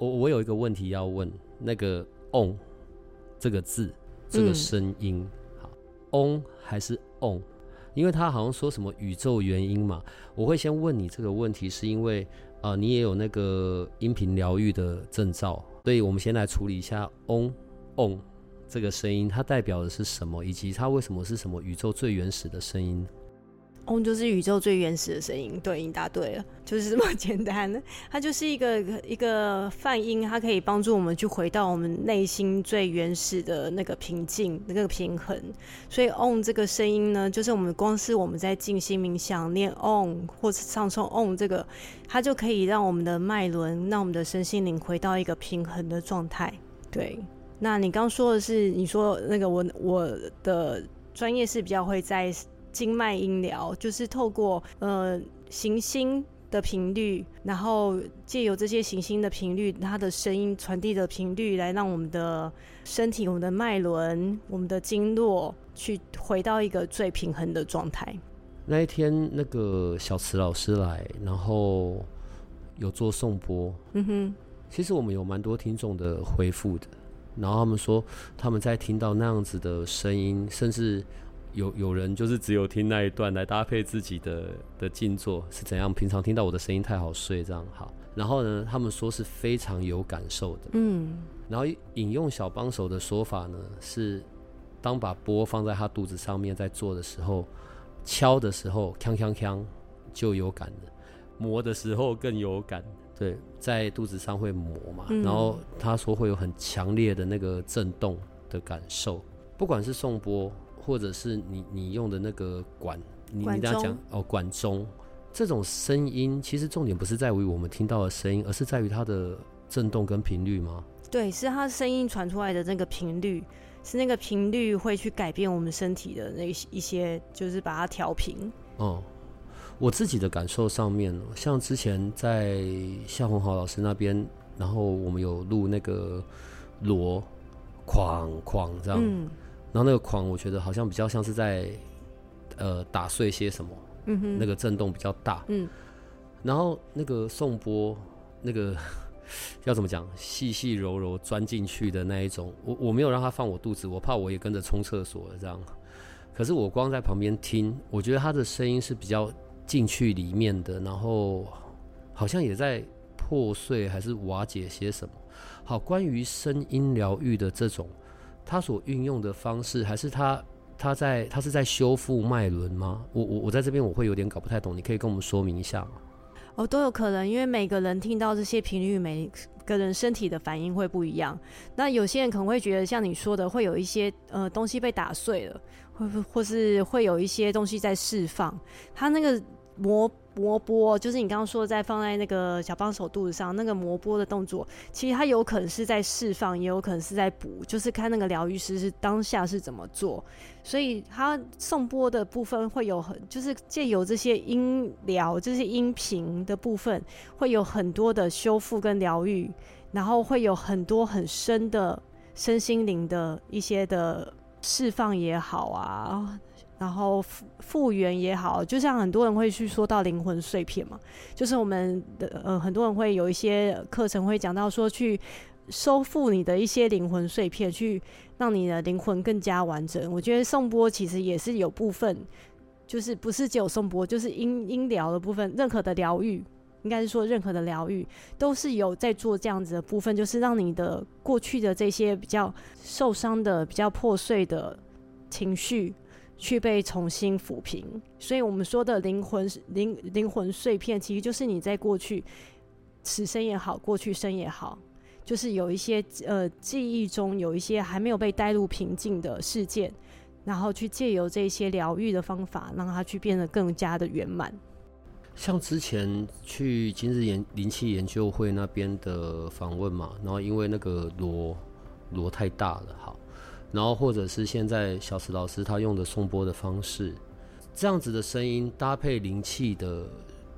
我我有一个问题要问，那个“嗡”这个字，这个声音，嗯、好，“嗡”还是“嗡”？因为他好像说什么宇宙原因嘛。我会先问你这个问题，是因为啊、呃，你也有那个音频疗愈的证照，所以我们先来处理一下“嗡嗡”这个声音，它代表的是什么，以及它为什么是什么宇宙最原始的声音。嗡就是宇宙最原始的声音，对，你答对了，就是这么 简单。它就是一个一个泛音，它可以帮助我们去回到我们内心最原始的那个平静、那个平衡。所以嗡这个声音呢，就是我们光是我们在静心冥想念嗡或是唱诵嗡这个，它就可以让我们的脉轮、让我们的身心灵回到一个平衡的状态。对，那你刚说的是，你说那个我我的专业是比较会在。经脉音疗就是透过呃行星的频率，然后借由这些行星的频率，它的声音传递的频率，来让我们的身体、我们的脉轮、我们的经络去回到一个最平衡的状态。那一天，那个小慈老师来，然后有做颂钵。嗯哼，其实我们有蛮多听众的回复的，然后他们说他们在听到那样子的声音，甚至。有有人就是只有听那一段来搭配自己的的静坐是怎样？平常听到我的声音太好睡，这样好。然后呢，他们说是非常有感受的。嗯。然后引用小帮手的说法呢，是当把波放在他肚子上面在做的时候，敲的时候锵锵锵就有感的，磨的时候更有感。对，在肚子上会磨嘛。嗯。然后他说会有很强烈的那个震动的感受，不管是颂钵。或者是你你用的那个管，你你这样讲哦，管中这种声音，其实重点不是在于我们听到的声音，而是在于它的震动跟频率吗？对，是它声音传出来的那个频率，是那个频率会去改变我们身体的那一些，就是把它调平。哦、嗯，我自己的感受上面，像之前在夏红豪老师那边，然后我们有录那个锣，哐哐这样。嗯然后那个狂，我觉得好像比较像是在，呃，打碎些什么，嗯哼，那个震动比较大，嗯。然后那个颂钵，那个 要怎么讲，细细柔柔钻进去的那一种，我我没有让他放我肚子，我怕我也跟着冲厕所了这样。可是我光在旁边听，我觉得他的声音是比较进去里面的，然后好像也在破碎还是瓦解些什么。好，关于声音疗愈的这种。他所运用的方式，还是他他在他是在修复脉轮吗？我我我在这边我会有点搞不太懂，你可以跟我们说明一下吗？哦，都有可能，因为每个人听到这些频率，每个人身体的反应会不一样。那有些人可能会觉得，像你说的，会有一些呃东西被打碎了，或或是会有一些东西在释放，他那个磨。磨波就是你刚刚说，在放在那个小帮手肚子上那个磨波的动作，其实它有可能是在释放，也有可能是在补，就是看那个疗愈师是当下是怎么做。所以他颂钵的部分会有很，就是借由这些音疗、这些音频的部分，会有很多的修复跟疗愈，然后会有很多很深的身心灵的一些的释放也好啊。然后复复原也好，就像很多人会去说到灵魂碎片嘛，就是我们的呃很多人会有一些课程会讲到说去收复你的一些灵魂碎片，去让你的灵魂更加完整。我觉得颂钵其实也是有部分，就是不是只有颂钵，就是音音疗的部分，任何的疗愈，应该是说任何的疗愈都是有在做这样子的部分，就是让你的过去的这些比较受伤的、比较破碎的情绪。去被重新抚平，所以我们说的灵魂灵灵魂碎片，其实就是你在过去此生也好，过去生也好，就是有一些呃记忆中有一些还没有被带入平静的事件，然后去借由这些疗愈的方法，让它去变得更加的圆满。像之前去今日研灵气研究会那边的访问嘛，然后因为那个螺螺太大了，好，然后或者是现在小池老师他用的送播的方式，这样子的声音搭配灵气的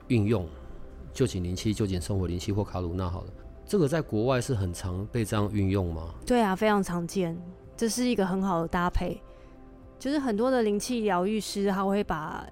运用，就请灵气、臼井生活灵气或卡鲁纳好了，这个在国外是很常被这样运用吗？对啊，非常常见，这是一个很好的搭配，就是很多的灵气疗愈师他会把。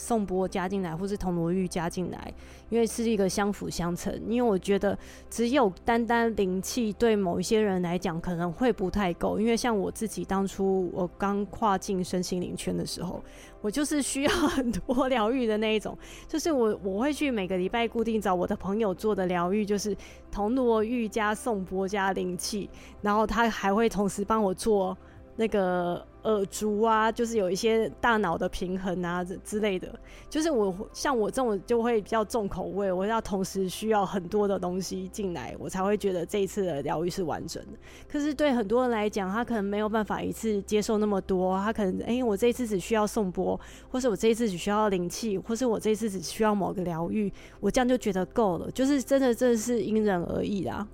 宋波加进来，或是铜锣玉加进来，因为是一个相辅相成。因为我觉得只有单单灵气对某一些人来讲可能会不太够。因为像我自己当初我刚跨进身心灵圈的时候，我就是需要很多疗愈的那一种。就是我我会去每个礼拜固定找我的朋友做的疗愈，就是铜锣玉加宋波加灵气，然后他还会同时帮我做。那个耳烛啊，就是有一些大脑的平衡啊之之类的，就是我像我这种就会比较重口味，我要同时需要很多的东西进来，我才会觉得这一次的疗愈是完整的。可是对很多人来讲，他可能没有办法一次接受那么多，他可能哎、欸，我这一次只需要颂钵，或是我这一次只需要灵气，或是我这一次只需要某个疗愈，我这样就觉得够了。就是真的，真的是因人而异啦。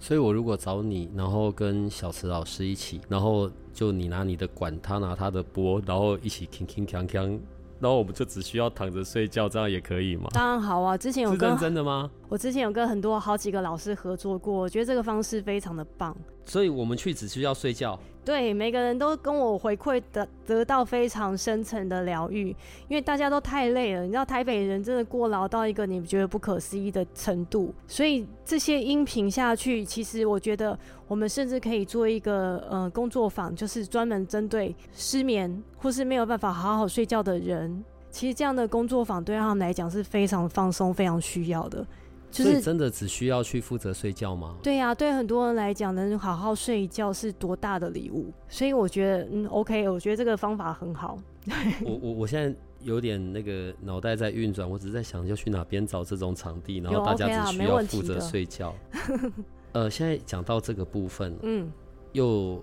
所以，我如果找你，然后跟小池老师一起，然后就你拿你的管，他拿他的钵，然后一起铿铿锵锵，然后我们就只需要躺着睡觉，这样也可以吗？当然好啊！之前有跟真的吗？我之前有跟很多好几个老师合作过，我觉得这个方式非常的棒。所以我们去只需要睡觉。对，每个人都跟我回馈的得到非常深层的疗愈，因为大家都太累了。你知道台北人真的过劳到一个你觉得不可思议的程度，所以这些音频下去，其实我觉得我们甚至可以做一个呃工作坊，就是专门针对失眠或是没有办法好好睡觉的人。其实这样的工作坊对他们来讲是非常放松、非常需要的。就是真的只需要去负责睡觉吗？对呀、啊，对很多人来讲，能好好睡一觉是多大的礼物。所以我觉得，嗯，OK，我觉得这个方法很好。我我我现在有点那个脑袋在运转，我只是在想要去哪边找这种场地，然后大家只需要负责睡觉。呃，现在讲到这个部分，嗯，又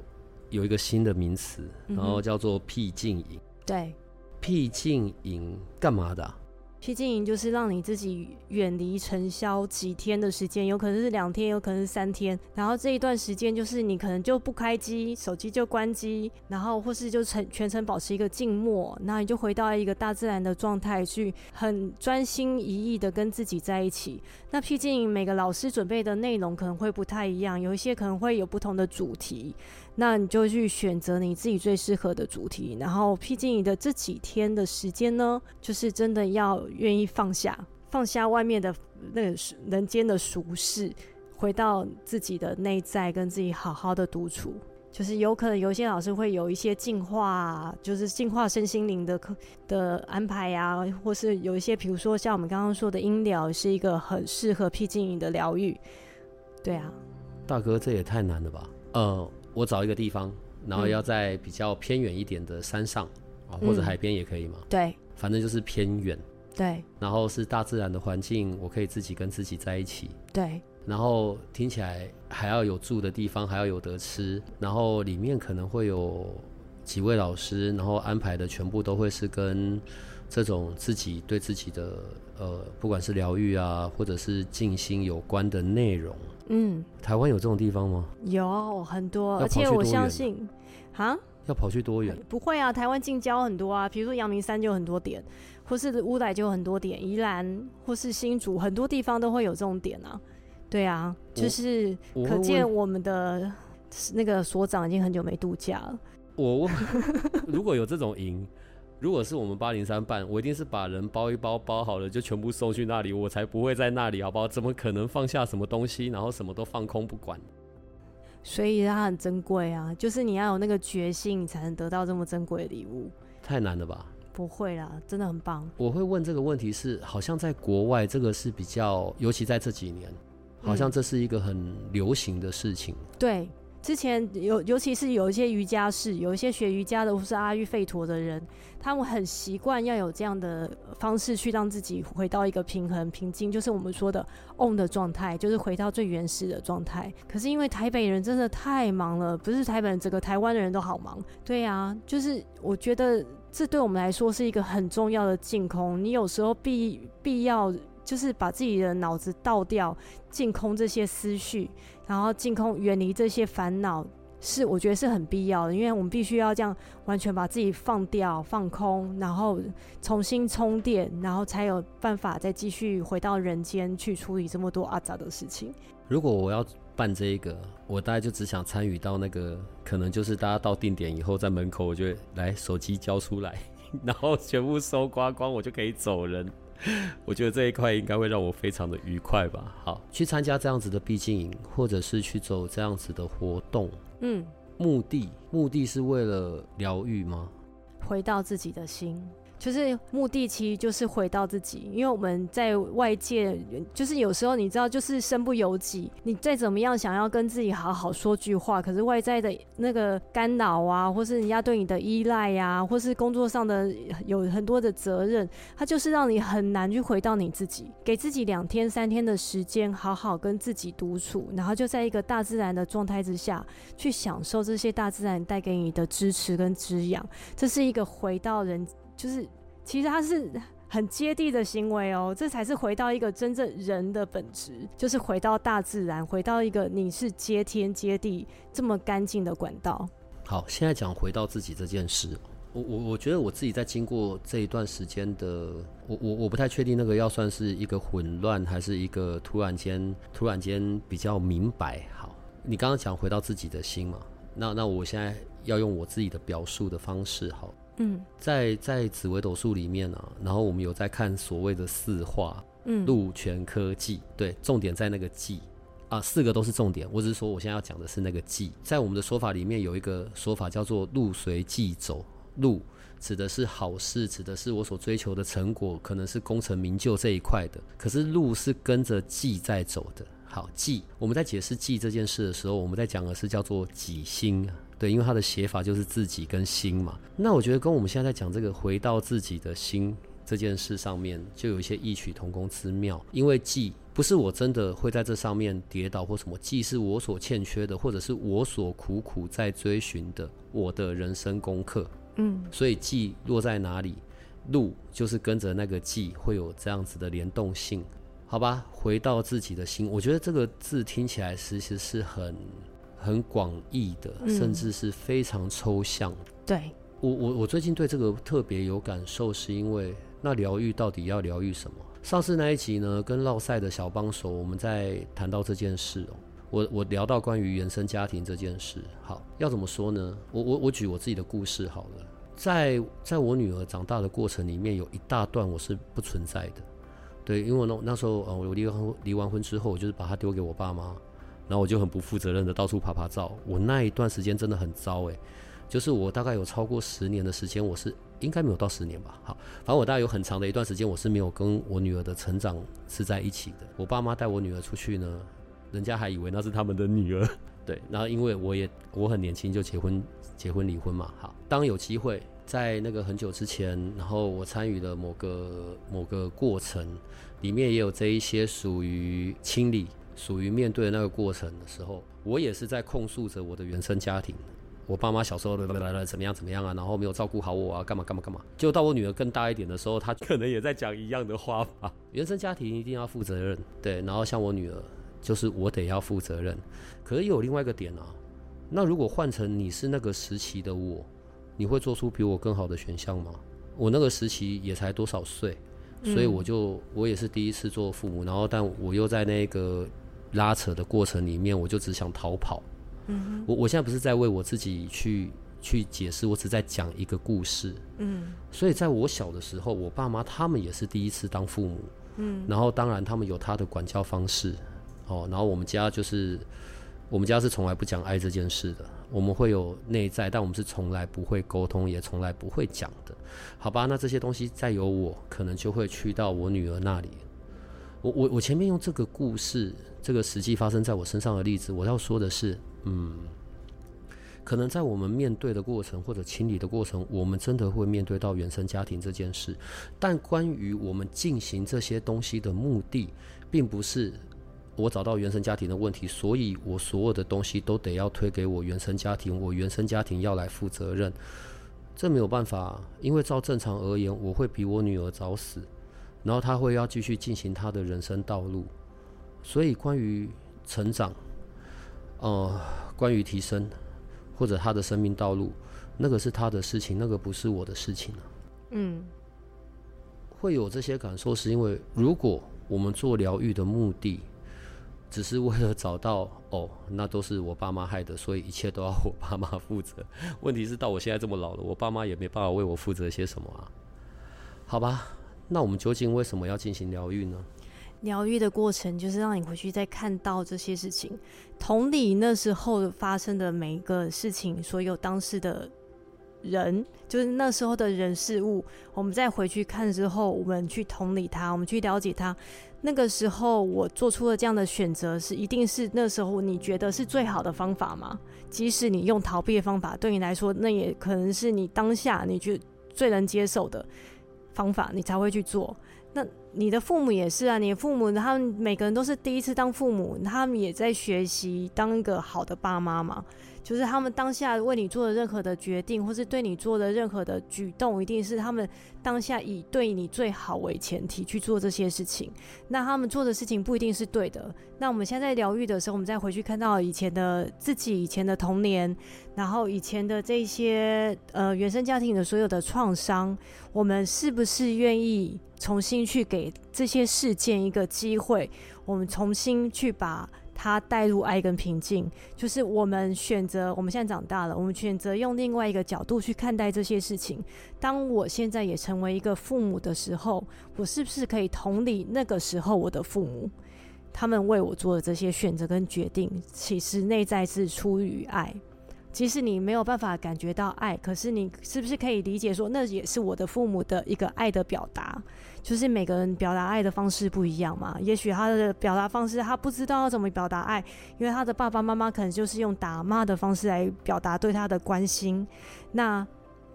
有一个新的名词，然后叫做僻静营。对，僻静营干嘛的、啊？僻静营就是让你自己远离尘嚣几天的时间，有可能是两天，有可能是三天。然后这一段时间就是你可能就不开机，手机就关机，然后或是就全全程保持一个静默，那你就回到一个大自然的状态，去很专心一意的跟自己在一起。那僻静营每个老师准备的内容可能会不太一样，有一些可能会有不同的主题。那你就去选择你自己最适合的主题，然后僻静营的这几天的时间呢，就是真的要愿意放下，放下外面的那个人间的俗事，回到自己的内在，跟自己好好的独处。就是有可能有些老师会有一些净化，就是净化身心灵的课的安排啊，或是有一些，比如说像我们刚刚说的音疗，是一个很适合僻静营的疗愈。对啊，大哥，这也太难了吧？呃。我找一个地方，然后要在比较偏远一点的山上啊，或者海边也可以嘛。对，反正就是偏远。对，然后是大自然的环境，我可以自己跟自己在一起。对，然后听起来还要有住的地方，还要有得吃，然后里面可能会有几位老师，然后安排的全部都会是跟这种自己对自己的呃，不管是疗愈啊，或者是静心有关的内容。嗯，台湾有这种地方吗？有很多，而且我相信，啊，要跑去多远？不会啊，台湾近郊很多啊，比如说阳明山就有很多点，或是乌来就有很多点，宜兰或是新竹很多地方都会有这种点啊。对啊，就是可见我们的那个所长已经很久没度假了。我问，如果有这种营。如果是我们八零三办，我一定是把人包一包，包好了就全部送去那里，我才不会在那里，好不好？怎么可能放下什么东西，然后什么都放空不管？所以它很珍贵啊，就是你要有那个决心，你才能得到这么珍贵的礼物。太难了吧？不会啦，真的很棒。我会问这个问题是，好像在国外这个是比较，尤其在这几年，好像这是一个很流行的事情。嗯、对。之前有，尤其是有一些瑜伽室，有一些学瑜伽的或是阿育吠陀的人，他们很习惯要有这样的方式去让自己回到一个平衡、平静，就是我们说的 on 的状态，就是回到最原始的状态。可是因为台北人真的太忙了，不是台北人，整个台湾的人都好忙。对啊，就是我觉得这对我们来说是一个很重要的净空。你有时候必必要就是把自己的脑子倒掉，净空这些思绪，然后净空远离这些烦恼。是，我觉得是很必要的，因为我们必须要这样完全把自己放掉、放空，然后重新充电，然后才有办法再继续回到人间去处理这么多阿杂的事情。如果我要办这一个，我大概就只想参与到那个，可能就是大家到定点以后，在门口我就会来手机交出来，然后全部收刮光，我就可以走人。我觉得这一块应该会让我非常的愉快吧。好，去参加这样子的毕竟营，或者是去走这样子的活动，嗯，目的目的是为了疗愈吗？回到自己的心。就是目的，其实就是回到自己，因为我们在外界，就是有时候你知道，就是身不由己。你再怎么样想要跟自己好好说句话，可是外在的那个干扰啊，或是人家对你的依赖呀，或是工作上的有很多的责任，它就是让你很难去回到你自己。给自己两天三天的时间，好好跟自己独处，然后就在一个大自然的状态之下去享受这些大自然带给你的支持跟滋养。这是一个回到人。就是，其实它是很接地的行为哦，这才是回到一个真正人的本质，就是回到大自然，回到一个你是接天接地这么干净的管道。好，现在讲回到自己这件事，我我我觉得我自己在经过这一段时间的，我我我不太确定那个要算是一个混乱，还是一个突然间突然间比较明白。好，你刚刚讲回到自己的心嘛，那那我现在要用我自己的表述的方式，好。嗯，在在紫微斗数里面啊，然后我们有在看所谓的四化，嗯，禄权科技，对，重点在那个忌啊，四个都是重点。我只是说我现在要讲的是那个忌，在我们的说法里面有一个说法叫做禄随忌走，禄指的是好事，指的是我所追求的成果，可能是功成名就这一块的。可是路是跟着忌在走的。好，忌我们在解释忌这件事的时候，我们在讲的是叫做己心。对，因为它的写法就是自己跟心嘛。那我觉得跟我们现在在讲这个回到自己的心这件事上面，就有一些异曲同工之妙。因为记不是我真的会在这上面跌倒或什么，记是我所欠缺的，或者是我所苦苦在追寻的我的人生功课。嗯，所以记落在哪里，路就是跟着那个记会有这样子的联动性，好吧？回到自己的心，我觉得这个字听起来其实是很。很广义的，甚至是非常抽象。嗯、对我，我我最近对这个特别有感受，是因为那疗愈到底要疗愈什么？上次那一集呢，跟绕赛的小帮手，我们在谈到这件事哦。我我聊到关于原生家庭这件事，好，要怎么说呢？我我我举我自己的故事好了，在在我女儿长大的过程里面，有一大段我是不存在的。对，因为那那时候，呃，我离完离完婚之后，我就是把她丢给我爸妈。然后我就很不负责任的到处爬爬照。我那一段时间真的很糟诶，就是我大概有超过十年的时间，我是应该没有到十年吧。好，反正我大概有很长的一段时间，我是没有跟我女儿的成长是在一起的。我爸妈带我女儿出去呢，人家还以为那是他们的女儿。对，然后因为我也我很年轻就结婚结婚离婚嘛。好，当有机会在那个很久之前，然后我参与了某个某个过程，里面也有这一些属于清理。属于面对那个过程的时候，我也是在控诉着我的原生家庭，我爸妈小时候来来来怎么样怎么样啊，然后没有照顾好我啊，干嘛干嘛干嘛。就到我女儿更大一点的时候，她可能也在讲一样的话吧。原生家庭一定要负责任，对。然后像我女儿，就是我得要负责任。可是有另外一个点啊，那如果换成你是那个时期的我，你会做出比我更好的选项吗？我那个时期也才多少岁，所以我就我也是第一次做父母，然后但我又在那个。拉扯的过程里面，我就只想逃跑。嗯，我我现在不是在为我自己去去解释，我只在讲一个故事。嗯，所以在我小的时候，我爸妈他们也是第一次当父母。嗯，然后当然他们有他的管教方式。哦，然后我们家就是我们家是从来不讲爱这件事的。我们会有内在，但我们是从来不会沟通，也从来不会讲的。好吧，那这些东西再由我，可能就会去到我女儿那里。我我我前面用这个故事。这个实际发生在我身上的例子，我要说的是，嗯，可能在我们面对的过程或者清理的过程，我们真的会面对到原生家庭这件事。但关于我们进行这些东西的目的，并不是我找到原生家庭的问题，所以我所有的东西都得要推给我原生家庭，我原生家庭要来负责任。这没有办法，因为照正常而言，我会比我女儿早死，然后他会要继续进行他的人生道路。所以关于成长，呃，关于提升或者他的生命道路，那个是他的事情，那个不是我的事情啊。嗯，会有这些感受，是因为如果我们做疗愈的目的，只是为了找到 哦，那都是我爸妈害的，所以一切都要我爸妈负责。问题是到我现在这么老了，我爸妈也没办法为我负责些什么啊？好吧，那我们究竟为什么要进行疗愈呢？疗愈的过程就是让你回去再看到这些事情，同理那时候发生的每一个事情，所有当事的。人就是那时候的人事物，我们再回去看之后，我们去同理他，我们去了解他。那个时候我做出了这样的选择，是一定是那时候你觉得是最好的方法吗？即使你用逃避的方法，对你来说，那也可能是你当下你觉得最能接受的方法，你才会去做。那你的父母也是啊，你的父母他们每个人都是第一次当父母，他们也在学习当一个好的爸妈嘛。就是他们当下为你做的任何的决定，或是对你做的任何的举动，一定是他们当下以对你最好为前提去做这些事情。那他们做的事情不一定是对的。那我们现在在疗愈的时候，我们再回去看到以前的自己、以前的童年，然后以前的这些呃原生家庭的所有的创伤，我们是不是愿意重新去给这些事件一个机会？我们重新去把。它带入爱跟平静，就是我们选择。我们现在长大了，我们选择用另外一个角度去看待这些事情。当我现在也成为一个父母的时候，我是不是可以同理那个时候我的父母，他们为我做的这些选择跟决定，其实内在是出于爱。即使你没有办法感觉到爱，可是你是不是可以理解说，那也是我的父母的一个爱的表达？就是每个人表达爱的方式不一样嘛。也许他的表达方式，他不知道怎么表达爱，因为他的爸爸妈妈可能就是用打骂的方式来表达对他的关心。那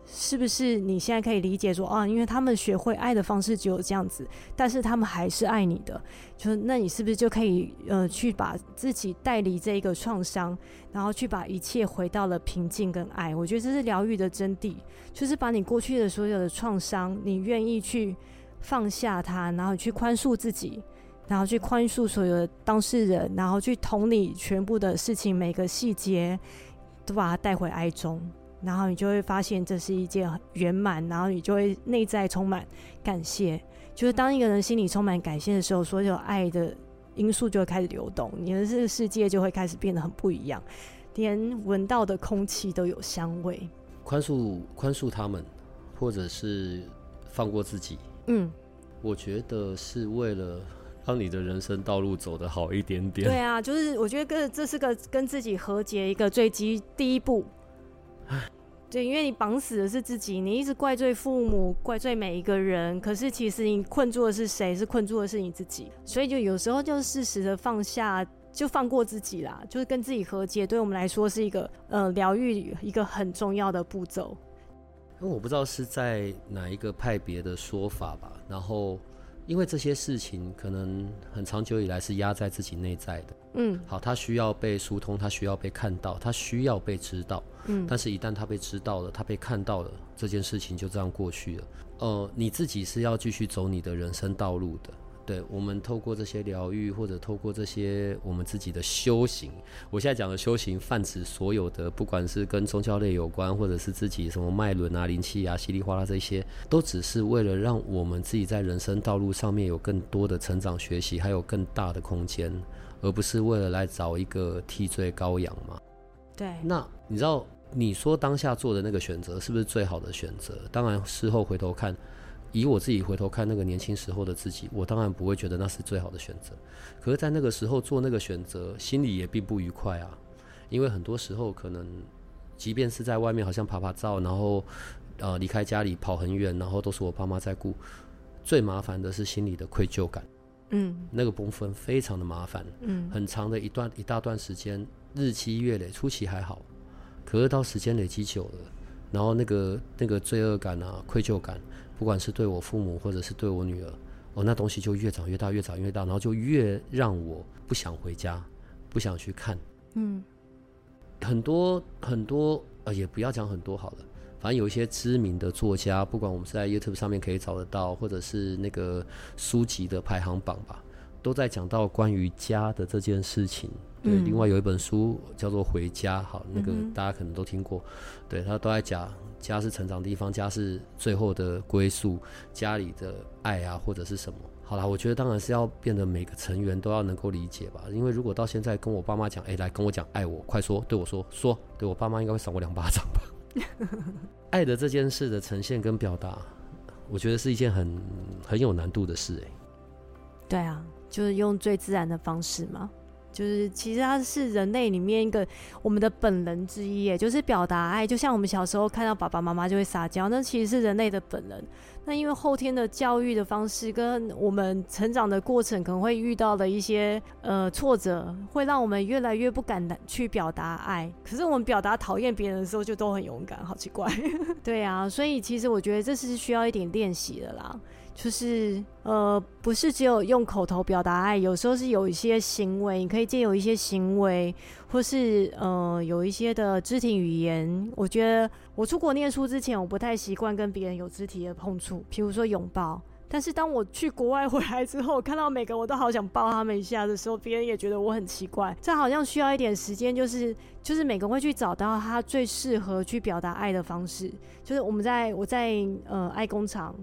是不是你现在可以理解说啊？因为他们学会爱的方式只有这样子，但是他们还是爱你的。就是那你是不是就可以呃去把自己带离这一个创伤，然后去把一切回到了平静跟爱？我觉得这是疗愈的真谛，就是把你过去的所有的创伤，你愿意去放下它，然后去宽恕自己，然后去宽恕所有的当事人，然后去同理全部的事情，每个细节都把它带回爱中。然后你就会发现这是一件圆满，然后你就会内在充满感谢。就是当一个人心里充满感谢的时候，所有爱的因素就会开始流动，你的这个世界就会开始变得很不一样，连闻到的空气都有香味。宽恕，宽恕他们，或者是放过自己。嗯，我觉得是为了让你的人生道路走得好一点点。对啊，就是我觉得跟这是个跟自己和解一个最基第一步。对，因为你绑死的是自己，你一直怪罪父母，怪罪每一个人，可是其实你困住的是谁？是困住的是你自己。所以就有时候就适时的放下，就放过自己啦，就是跟自己和解，对我们来说是一个呃疗愈一个很重要的步骤。因为我不知道是在哪一个派别的说法吧，然后。因为这些事情可能很长久以来是压在自己内在的，嗯，好，他需要被疏通，他需要被看到，他需要被知道，嗯，但是一旦他被知道了，他被看到了，这件事情就这样过去了。呃，你自己是要继续走你的人生道路的。对，我们透过这些疗愈，或者透过这些我们自己的修行，我现在讲的修行泛指所有的，不管是跟宗教类有关，或者是自己什么脉轮啊、灵气啊、稀里哗啦这些，都只是为了让我们自己在人生道路上面有更多的成长、学习，还有更大的空间，而不是为了来找一个替罪羔羊嘛。对。那你知道，你说当下做的那个选择是不是最好的选择？当然，事后回头看。以我自己回头看那个年轻时候的自己，我当然不会觉得那是最好的选择。可是，在那个时候做那个选择，心里也并不愉快啊。因为很多时候，可能即便是在外面好像爬爬照，然后呃离开家里跑很远，然后都是我爸妈在顾。最麻烦的是心里的愧疚感。嗯，那个部分非常的麻烦。嗯，很长的一段一大段时间，日积月累，初期还好，可是到时间累积久了，然后那个那个罪恶感啊，愧疚感。不管是对我父母，或者是对我女儿，哦，那东西就越长越大，越长越大，然后就越让我不想回家，不想去看。嗯，很多很多，呃，也不要讲很多好了，反正有一些知名的作家，不管我们是在 YouTube 上面可以找得到，或者是那个书籍的排行榜吧，都在讲到关于家的这件事情。对，另外有一本书叫做《回家》，好，那个大家可能都听过。对，他都在讲家是成长的地方，家是最后的归宿，家里的爱啊，或者是什么。好啦，我觉得当然是要变得每个成员都要能够理解吧。因为如果到现在跟我爸妈讲，哎，来跟我讲爱我，快说，对我说说，对我爸妈应该会赏我两巴掌吧。爱的这件事的呈现跟表达，我觉得是一件很很有难度的事哎。对啊，就是用最自然的方式嘛。就是其实它是人类里面一个我们的本能之一，也就是表达爱。就像我们小时候看到爸爸妈妈就会撒娇，那其实是人类的本能。那因为后天的教育的方式跟我们成长的过程，可能会遇到的一些呃挫折，会让我们越来越不敢去表达爱。可是我们表达讨厌别人的时候，就都很勇敢，好奇怪。对啊，所以其实我觉得这是需要一点练习的啦。就是呃，不是只有用口头表达爱，有时候是有一些行为，你可以借由一些行为，或是呃有一些的肢体语言。我觉得我出国念书之前，我不太习惯跟别人有肢体的碰触，譬如说拥抱。但是当我去国外回来之后，看到每个我都好想抱他们一下的时候，别人也觉得我很奇怪。这好像需要一点时间，就是就是每个人会去找到他最适合去表达爱的方式。就是我们在我在呃爱工厂。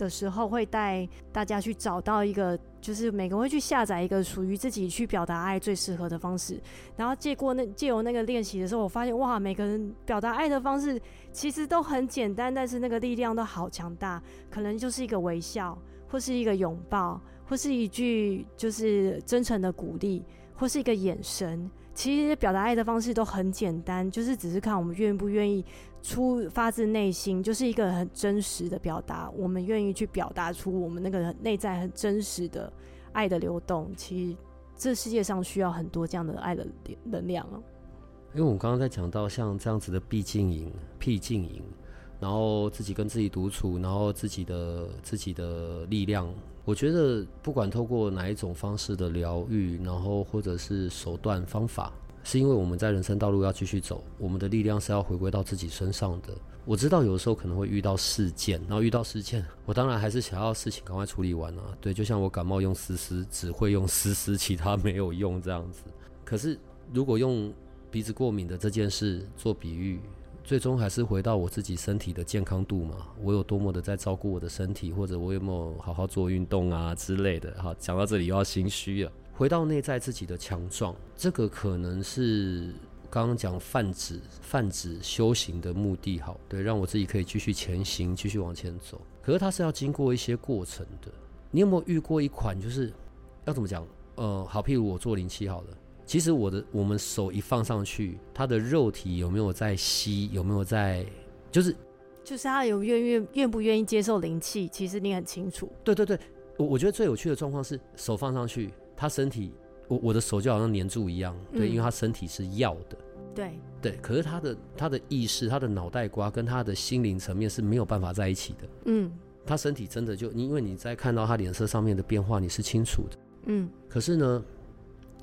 的时候会带大家去找到一个，就是每个人会去下载一个属于自己去表达爱最适合的方式，然后借过那借由那个练习的时候，我发现哇，每个人表达爱的方式其实都很简单，但是那个力量都好强大，可能就是一个微笑，或是一个拥抱，或是一句就是真诚的鼓励，或是一个眼神。其实表达爱的方式都很简单，就是只是看我们愿不愿意出发自内心，就是一个很真实的表达。我们愿意去表达出我们那个内在很真实的爱的流动。其实这世界上需要很多这样的爱的能量。因为我们刚刚在讲到像这样子的僻静营、僻静营，然后自己跟自己独处，然后自己的自己的力量。我觉得不管透过哪一种方式的疗愈，然后或者是手段方法，是因为我们在人生道路要继续走，我们的力量是要回归到自己身上的。我知道有时候可能会遇到事件，然后遇到事件，我当然还是想要事情赶快处理完啊。对，就像我感冒用丝丝，只会用丝丝，其他没有用这样子。可是如果用鼻子过敏的这件事做比喻。最终还是回到我自己身体的健康度嘛，我有多么的在照顾我的身体，或者我有没有好好做运动啊之类的。好，讲到这里又要心虚了。回到内在自己的强壮，这个可能是刚刚讲泛指泛指修行的目的。好，对，让我自己可以继续前行，继续往前走。可是它是要经过一些过程的。你有没有遇过一款，就是要怎么讲？呃，好，譬如我做灵气好了。其实我的我们手一放上去，它的肉体有没有在吸？有没有在？就是就是他有愿愿愿不愿意接受灵气？其实你很清楚。对对对，我我觉得最有趣的状况是手放上去，他身体我我的手就好像黏住一样。对，嗯、因为他身体是要的。对对，可是他的他的意识、他的脑袋瓜跟他的心灵层面是没有办法在一起的。嗯，他身体真的就因为你在看到他脸色上面的变化，你是清楚的。嗯，可是呢？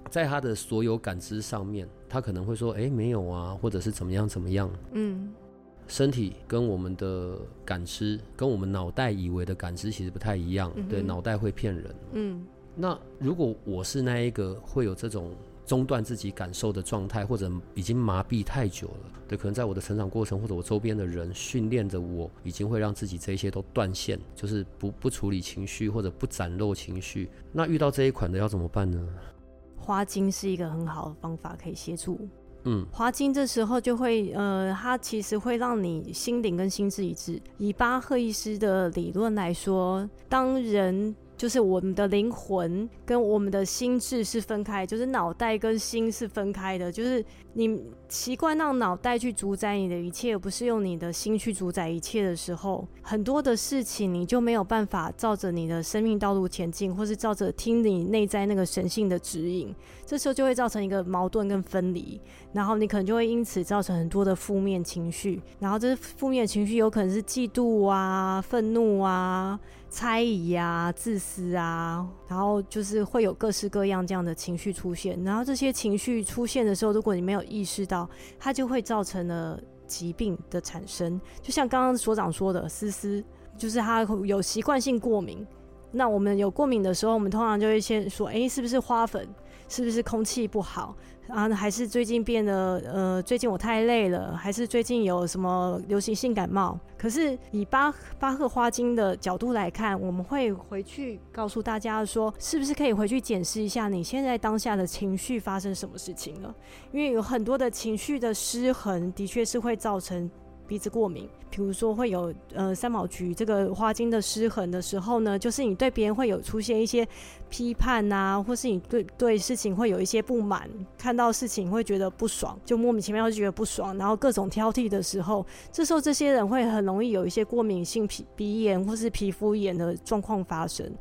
在他的所有感知上面，他可能会说：“哎，没有啊，或者是怎么样怎么样。”嗯，身体跟我们的感知，跟我们脑袋以为的感知其实不太一样。嗯、对，脑袋会骗人。嗯，那如果我是那一个会有这种中断自己感受的状态，或者已经麻痹太久了，对，可能在我的成长过程或者我周边的人训练着我，已经会让自己这些都断线，就是不不处理情绪或者不展露情绪。那遇到这一款的要怎么办呢？花精是一个很好的方法，可以协助。嗯，花精这时候就会，呃，它其实会让你心灵跟心智一致。以巴赫医师的理论来说，当人就是我们的灵魂跟我们的心智是分开，就是脑袋跟心是分开的，就是你习惯让脑袋去主宰你的一切，而不是用你的心去主宰一切的时候，很多的事情你就没有办法照着你的生命道路前进，或是照着听你内在那个神性的指引，这时候就会造成一个矛盾跟分离，然后你可能就会因此造成很多的负面情绪，然后这负面情绪有可能是嫉妒啊、愤怒啊。猜疑啊，自私啊，然后就是会有各式各样这样的情绪出现。然后这些情绪出现的时候，如果你没有意识到，它就会造成了疾病的产生。就像刚刚所长说的，思思就是他有习惯性过敏。那我们有过敏的时候，我们通常就会先说，诶，是不是花粉？是不是空气不好？啊，还是最近变得呃，最近我太累了，还是最近有什么流行性感冒？可是以巴巴赫花精的角度来看，我们会回去告诉大家说，是不是可以回去检视一下你现在当下的情绪发生什么事情了？因为有很多的情绪的失衡，的确是会造成。鼻子过敏，比如说会有呃三毛菊这个花精的失衡的时候呢，就是你对别人会有出现一些批判啊，或是你对对事情会有一些不满，看到事情会觉得不爽，就莫名其妙就觉得不爽，然后各种挑剔的时候，这时候这些人会很容易有一些过敏性皮鼻炎或是皮肤炎的状况发生。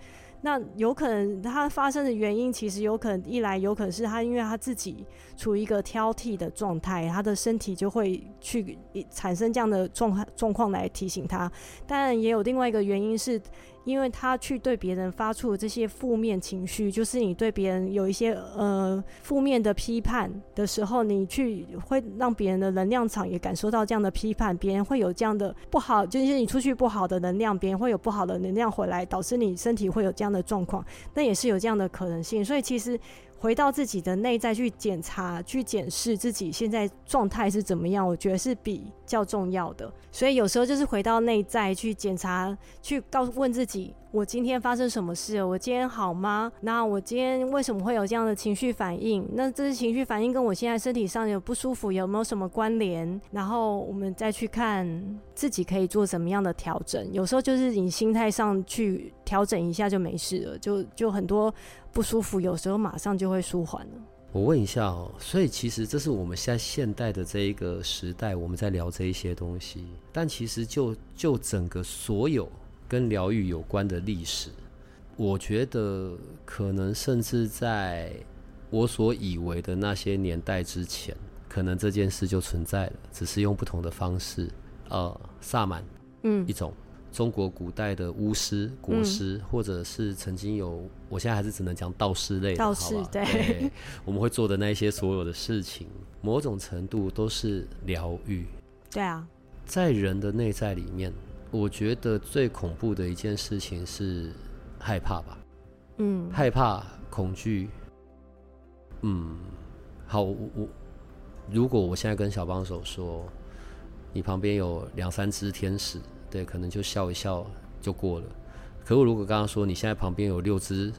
那有可能他发生的原因，其实有可能一来有可能是他因为他自己处于一个挑剔的状态，他的身体就会去产生这样的状况状况来提醒他。但也有另外一个原因是。因为他去对别人发出这些负面情绪，就是你对别人有一些呃负面的批判的时候，你去会让别人的能量场也感受到这样的批判，别人会有这样的不好，就是你出去不好的能量，别人会有不好的能量回来，导致你身体会有这样的状况，那也是有这样的可能性。所以其实。回到自己的内在去检查、去检视自己现在状态是怎么样，我觉得是比较重要的。所以有时候就是回到内在去检查，去告诉问自己。我今天发生什么事？我今天好吗？那我今天为什么会有这样的情绪反应？那这些情绪反应跟我现在身体上有不舒服有没有什么关联？然后我们再去看自己可以做什么样的调整。有时候就是你心态上去调整一下就没事了，就就很多不舒服，有时候马上就会舒缓了。我问一下哦，所以其实这是我们现在现代的这一个时代，我们在聊这一些东西，但其实就就整个所有。跟疗愈有关的历史，我觉得可能甚至在我所以为的那些年代之前，可能这件事就存在了，只是用不同的方式。呃，萨满，嗯，一种中国古代的巫师、国师，嗯、或者是曾经有，我现在还是只能讲道士类的，道士，对，对，我们会做的那些所有的事情，某种程度都是疗愈。对啊，在人的内在里面。我觉得最恐怖的一件事情是害怕吧，嗯，害怕、恐惧，嗯，好，我，我如果我现在跟小帮手说，你旁边有两三只天使，对，可能就笑一笑就过了。可我如果刚刚说你现在旁边有六只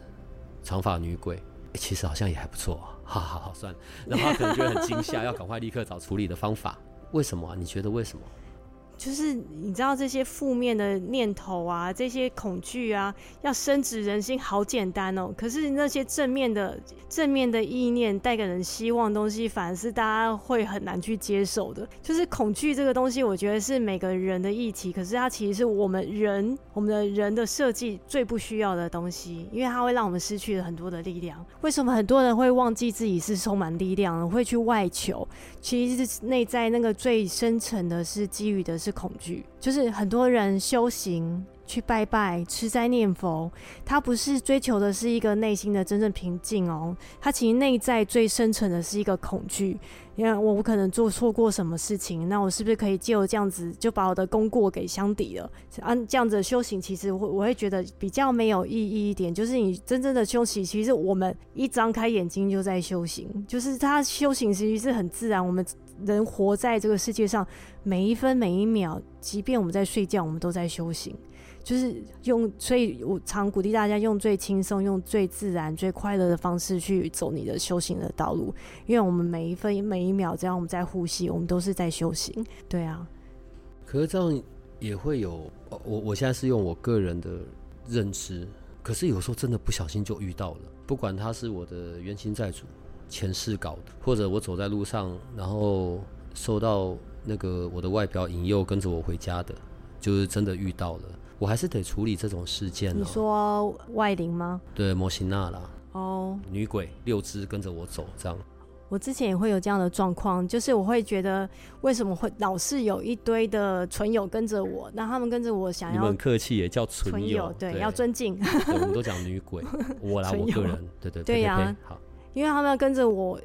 长发女鬼，欸，其实好像也还不错，好好好，算了，然后他可能觉得很惊吓，要赶快立刻找处理的方法。为什么？你觉得为什么？就是你知道这些负面的念头啊，这些恐惧啊，要深植人心好简单哦。可是那些正面的正面的意念带给人希望的东西，反而是大家会很难去接受的。就是恐惧这个东西，我觉得是每个人的议题，可是它其实是我们人我们的人的设计最不需要的东西，因为它会让我们失去了很多的力量。为什么很多人会忘记自己是充满力量的，会去外求？其实是内在那个最深层的是基于的。是恐惧，就是很多人修行去拜拜、吃斋念佛，他不是追求的是一个内心的真正平静哦，他其实内在最深层的是一个恐惧，因为我可能做错过什么事情，那我是不是可以借由这样子就把我的功过给相抵了？按这样子修行，其实我我会觉得比较没有意义一点，就是你真正的修行，其实我们一张开眼睛就在修行，就是他修行其实是很自然，我们。人活在这个世界上，每一分每一秒，即便我们在睡觉，我们都在修行。就是用，所以我常鼓励大家用最轻松、用最自然、最快乐的方式去走你的修行的道路。因为我们每一分每一秒，只要我们在呼吸，我们都是在修行。对啊。可是这样也会有，我我现在是用我个人的认知，可是有时候真的不小心就遇到了，不管他是我的冤亲债主。前世搞的，或者我走在路上，然后受到那个我的外表引诱，跟着我回家的，就是真的遇到了，我还是得处理这种事件。你说外灵吗？对，摩西娜啦。哦，女鬼六只跟着我走，这样。我之前也会有这样的状况，就是我会觉得为什么会老是有一堆的纯友跟着我，那他们跟着我想要。你们很客气也叫纯友，对，对，要尊敬。我们都讲女鬼，我啦，我个人，对对对，对呀，好。因为他们要跟着我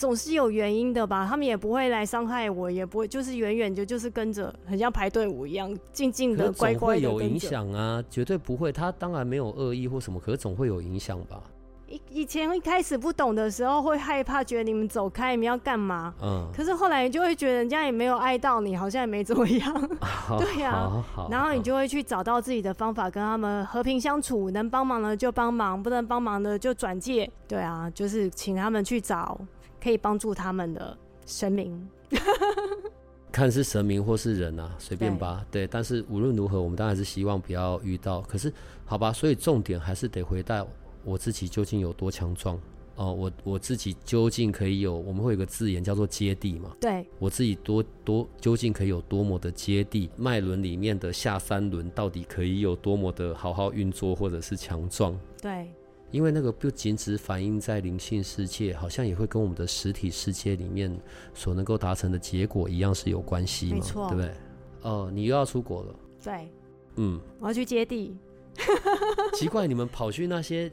总是有原因的吧？他们也不会来伤害我，也不会就是远远就就是跟着，很像排队伍一样，静静的、乖乖的。有影响啊，绝对不会。他当然没有恶意或什么，可是总会有影响吧。以以前一开始不懂的时候会害怕，觉得你们走开，你们要干嘛？嗯。可是后来你就会觉得人家也没有爱到你，好像也没怎么样。对呀、啊。然后你就会去找到自己的方法，跟他们和平相处。能帮忙的就帮忙，不能帮忙的就转介。对啊，就是请他们去找可以帮助他们的神明。看是神明或是人啊，随便吧。对，对，但是无论如何，我们当然是希望不要遇到。可是，好吧，所以重点还是得回到。我自己究竟有多强壮？哦，我我自己究竟可以有？我们会有个字眼叫做接地嘛？对，我自己多多究竟可以有多么的接地？脉轮里面的下三轮到底可以有多么的好好运作，或者是强壮？对，因为那个不仅只反映在灵性世界，好像也会跟我们的实体世界里面所能够达成的结果一样是有关系嘛？没错，对不对？哦、呃，你又要出国了？对，嗯，我要去接地。奇怪，你们跑去那些？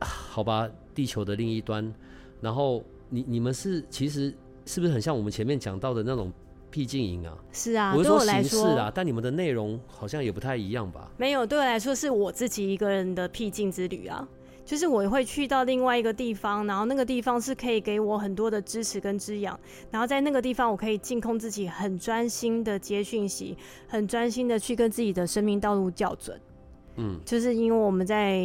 好吧，地球的另一端，然后你你们是其实是不是很像我们前面讲到的那种僻静营啊？是啊，我是说形式啊，但你们的内容好像也不太一样吧？没有，对我来说是我自己一个人的僻静之旅啊，就是我会去到另外一个地方，然后那个地方是可以给我很多的支持跟滋养，然后在那个地方我可以净空自己，很专心的接讯息，很专心的去跟自己的生命道路校准。嗯，就是因为我们在，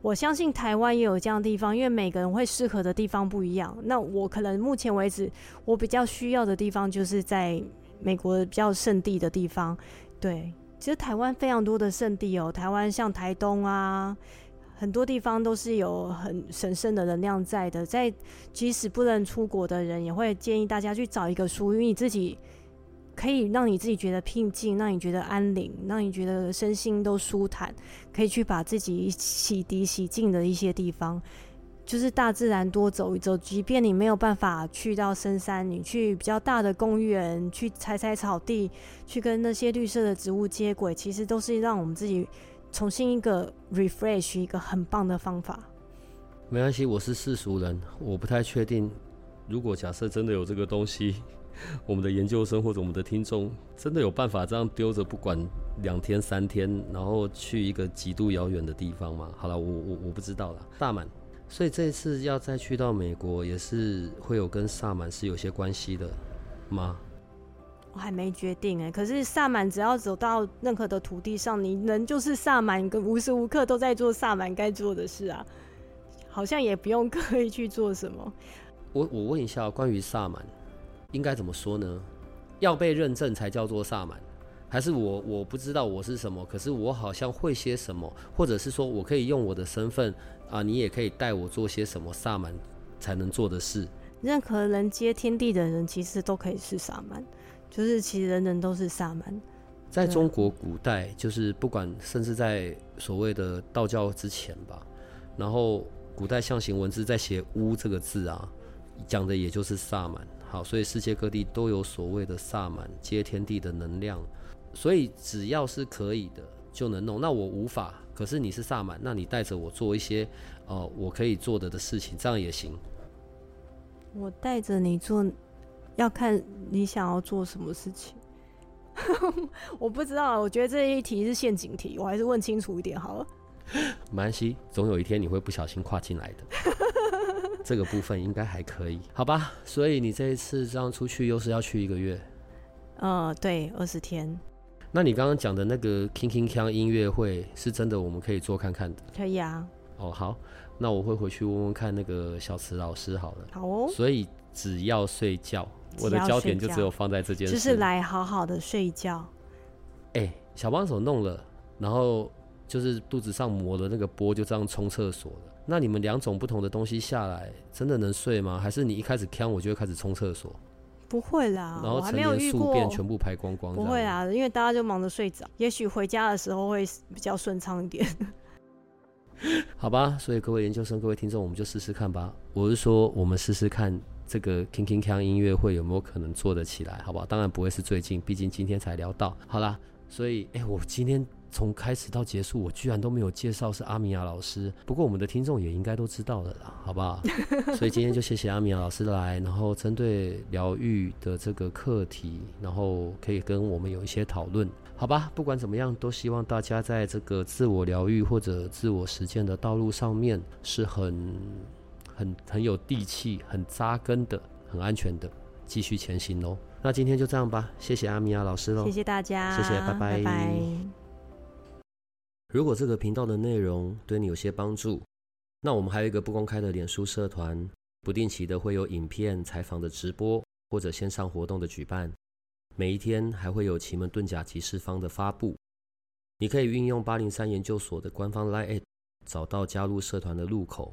我相信台湾也有这样的地方，因为每个人会适合的地方不一样。那我可能目前为止，我比较需要的地方就是在美国比较圣地的地方。对，其实台湾非常多的圣地哦，台湾像台东啊，很多地方都是有很神圣的能量在的。在即使不能出国的人，也会建议大家去找一个属于你自己。可以让你自己觉得平静，让你觉得安宁，让你觉得身心都舒坦，可以去把自己洗涤、洗净的一些地方，就是大自然多走一走。即便你没有办法去到深山，你去比较大的公园，去踩踩草地，去跟那些绿色的植物接轨，其实都是让我们自己重新一个 refresh 一个很棒的方法。没关系，我是世俗人，我不太确定，如果假设真的有这个东西。我们的研究生或者我们的听众，真的有办法这样丢着不管两天三天，然后去一个极度遥远的地方吗？好了，我我我不知道了。萨满，所以这一次要再去到美国，也是会有跟萨满是有些关系的吗？我还没决定哎。可是萨满只要走到任何的土地上，你人就是萨满，跟无时无刻都在做萨满该做的事啊，好像也不用刻意去做什么。我我问一下关于萨满。应该怎么说呢？要被认证才叫做萨满，还是我我不知道我是什么？可是我好像会些什么，或者是说我可以用我的身份啊，你也可以带我做些什么萨满才能做的事。任何人接天地的人，其实都可以是萨满，就是其实人人都是萨满。在中国古代，就是不管甚至在所谓的道教之前吧，然后古代象形文字在写“巫”这个字啊，讲的也就是萨满。好，所以世界各地都有所谓的萨满接天地的能量，所以只要是可以的就能弄。那我无法，可是你是萨满，那你带着我做一些呃我可以做的的事情，这样也行。我带着你做，要看你想要做什么事情。我不知道，我觉得这一题是陷阱题，我还是问清楚一点好了。没关系，总有一天你会不小心跨进来的。这个部分应该还可以，好吧？所以你这一次这样出去，又是要去一个月？呃，对，二十天。那你刚刚讲的那个 King King Kang 音乐会是真的，我们可以做看看的。可以啊。哦，好，那我会回去问问看那个小池老师好了。好哦。所以只要睡觉，我的焦点就只有放在这件事，就是来好好的睡觉。哎，小帮手弄了，然后就是肚子上磨了那个波，就这样冲厕所了。那你们两种不同的东西下来，真的能睡吗？还是你一开始锵，我就会开始冲厕所？不会啦，然后成年宿便全部排光光。不会啦，因为大家就忙着睡着，也许回家的时候会比较顺畅一点。好吧，所以各位研究生、各位听众，我们就试试看吧。我是说，我们试试看这个 King King Kang 音乐会有没有可能做得起来，好不好？当然不会是最近，毕竟今天才聊到。好啦，所以哎、我今天从开始到结束，我居然都没有介绍是阿米亚老师。不过我们的听众也应该都知道了啦，好不好？所以今天就谢谢阿米亚老师来，然后针对疗愈的这个课题，然后可以跟我们有一些讨论，好吧？不管怎么样，都希望大家在这个自我疗愈或者自我实践的道路上面是很、很、很有地气、很扎根的、很安全的，继续前行喽。那今天就这样吧，谢谢阿米亚老师喽，谢谢大家，谢谢，拜拜。拜拜。如果这个频道的内容对你有些帮助，那我们还有一个不公开的脸书社团，不定期的会有影片、采访的直播或者线上活动的举办，每一天还会有奇门遁甲集市方的发布。你可以运用八零三研究所的官方 LINE@ 找到加入社团的入口。